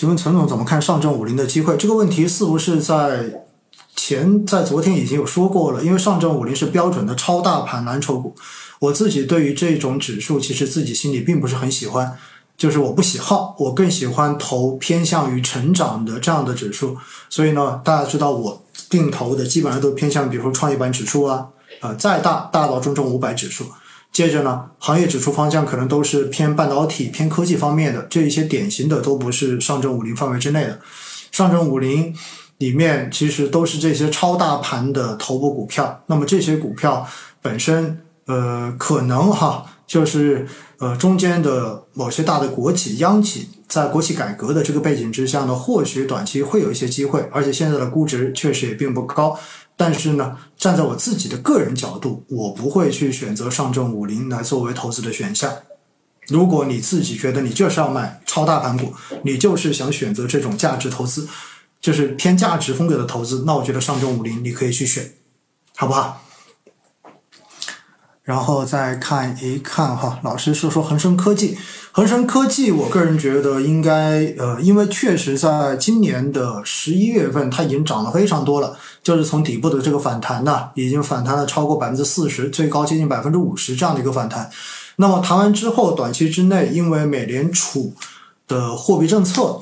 请问陈总怎么看上证五零的机会？这个问题似乎是在前在昨天已经有说过了，因为上证五零是标准的超大盘蓝筹股。我自己对于这种指数，其实自己心里并不是很喜欢，就是我不喜好，我更喜欢投偏向于成长的这样的指数。所以呢，大家知道我定投的基本上都偏向，比如说创业板指数啊，呃，再大大到中证五百指数。接着呢，行业指数方向可能都是偏半导体、偏科技方面的，这一些典型的都不是上证五零范围之内的。上证五零里面其实都是这些超大盘的头部股票，那么这些股票本身，呃，可能哈，就是呃中间的某些大的国企、央企，在国企改革的这个背景之下呢，或许短期会有一些机会，而且现在的估值确实也并不高。但是呢，站在我自己的个人角度，我不会去选择上证五零来作为投资的选项。如果你自己觉得你就是要买超大盘股，你就是想选择这种价值投资，就是偏价值风格的投资，那我觉得上证五零你可以去选，好不好？然后再看一看哈，老师说说恒生科技。恒生科技，我个人觉得应该呃，因为确实在今年的十一月份，它已经涨了非常多了，就是从底部的这个反弹呢，已经反弹了超过百分之四十，最高接近百分之五十这样的一个反弹。那么谈完之后，短期之内，因为美联储的货币政策，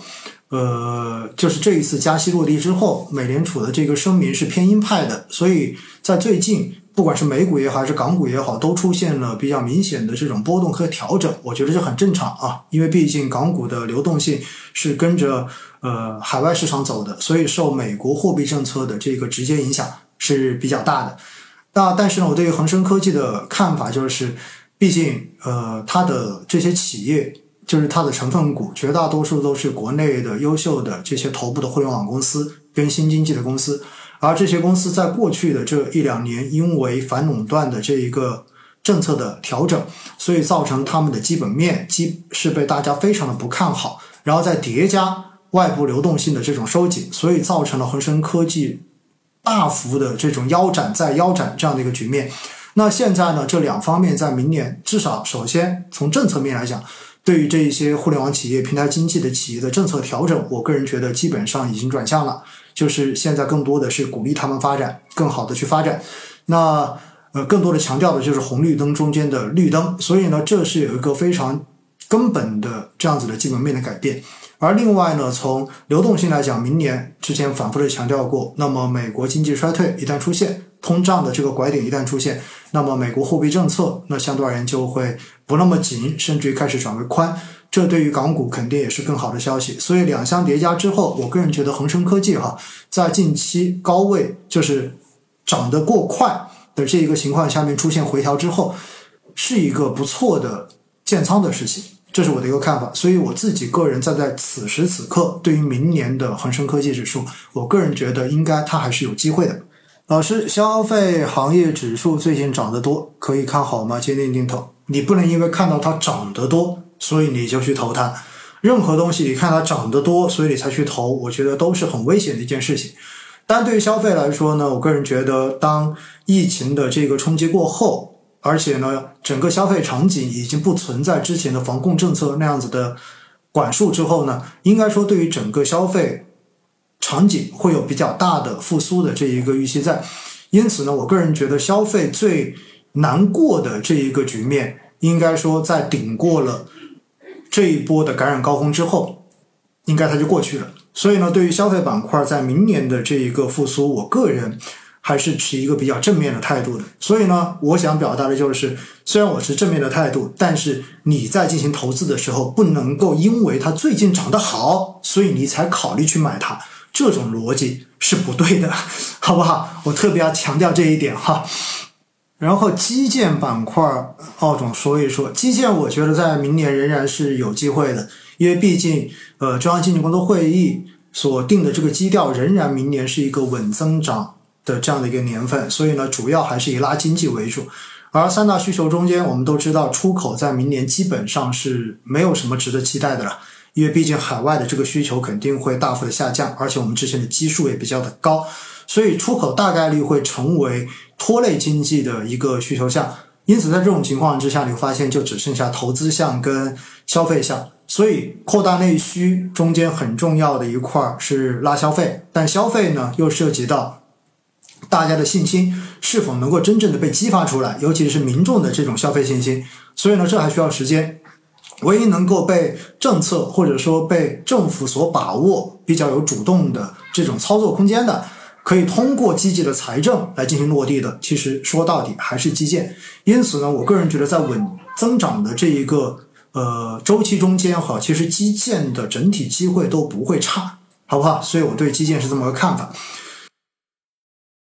呃，就是这一次加息落地之后，美联储的这个声明是偏鹰派的，所以在最近。不管是美股也好，还是港股也好，都出现了比较明显的这种波动和调整。我觉得这很正常啊，因为毕竟港股的流动性是跟着呃海外市场走的，所以受美国货币政策的这个直接影响是比较大的。那但是呢，我对于恒生科技的看法就是，毕竟呃它的这些企业，就是它的成分股，绝大多数都是国内的优秀的这些头部的互联网公司跟新经济的公司。而这些公司在过去的这一两年，因为反垄断的这一个政策的调整，所以造成他们的基本面基是被大家非常的不看好，然后再叠加外部流动性的这种收紧，所以造成了恒生科技大幅的这种腰斩再腰斩这样的一个局面。那现在呢，这两方面在明年至少首先从政策面来讲，对于这一些互联网企业、平台经济的企业的政策调整，我个人觉得基本上已经转向了。就是现在更多的是鼓励他们发展，更好的去发展。那呃，更多的强调的就是红绿灯中间的绿灯。所以呢，这是有一个非常根本的这样子的基本面的改变。而另外呢，从流动性来讲，明年之前反复的强调过，那么美国经济衰退一旦出现，通胀的这个拐点一旦出现，那么美国货币政策那相对而言就会不那么紧，甚至于开始转为宽。这对于港股肯定也是更好的消息，所以两相叠加之后，我个人觉得恒生科技哈，在近期高位就是涨得过快的这一个情况下面出现回调之后，是一个不错的建仓的事情，这是我的一个看法。所以我自己个人站在此时此刻，对于明年的恒生科技指数，我个人觉得应该它还是有机会的。老师，消费行业指数最近涨得多，可以看好吗？坚定定投，你不能因为看到它涨得多。所以你就去投它，任何东西你看它涨得多，所以你才去投，我觉得都是很危险的一件事情。但对于消费来说呢，我个人觉得，当疫情的这个冲击过后，而且呢，整个消费场景已经不存在之前的防控政策那样子的管束之后呢，应该说对于整个消费场景会有比较大的复苏的这一个预期在。因此呢，我个人觉得消费最难过的这一个局面，应该说在顶过了。这一波的感染高峰之后，应该它就过去了。所以呢，对于消费板块在明年的这一个复苏，我个人还是持一个比较正面的态度的。所以呢，我想表达的就是，虽然我是正面的态度，但是你在进行投资的时候，不能够因为它最近涨得好，所以你才考虑去买它，这种逻辑是不对的，好不好？我特别要强调这一点哈。然后基建板块，奥总说一说基建，我觉得在明年仍然是有机会的，因为毕竟，呃，中央经济工作会议所定的这个基调仍然明年是一个稳增长的这样的一个年份，所以呢，主要还是以拉经济为主。而三大需求中间，我们都知道出口在明年基本上是没有什么值得期待的了，因为毕竟海外的这个需求肯定会大幅的下降，而且我们之前的基数也比较的高，所以出口大概率会成为。拖累经济的一个需求项，因此在这种情况之下，你会发现就只剩下投资项跟消费项所以扩大内需中间很重要的一块是拉消费，但消费呢又涉及到大家的信心是否能够真正的被激发出来，尤其是民众的这种消费信心。所以呢，这还需要时间。唯一能够被政策或者说被政府所把握、比较有主动的这种操作空间的，可以通过积极的财政来进行落地的，其实说到底还是基建。因此呢，我个人觉得在稳增长的这一个呃周期中间哈，其实基建的整体机会都不会差，好不好？所以我对基建是这么个看法。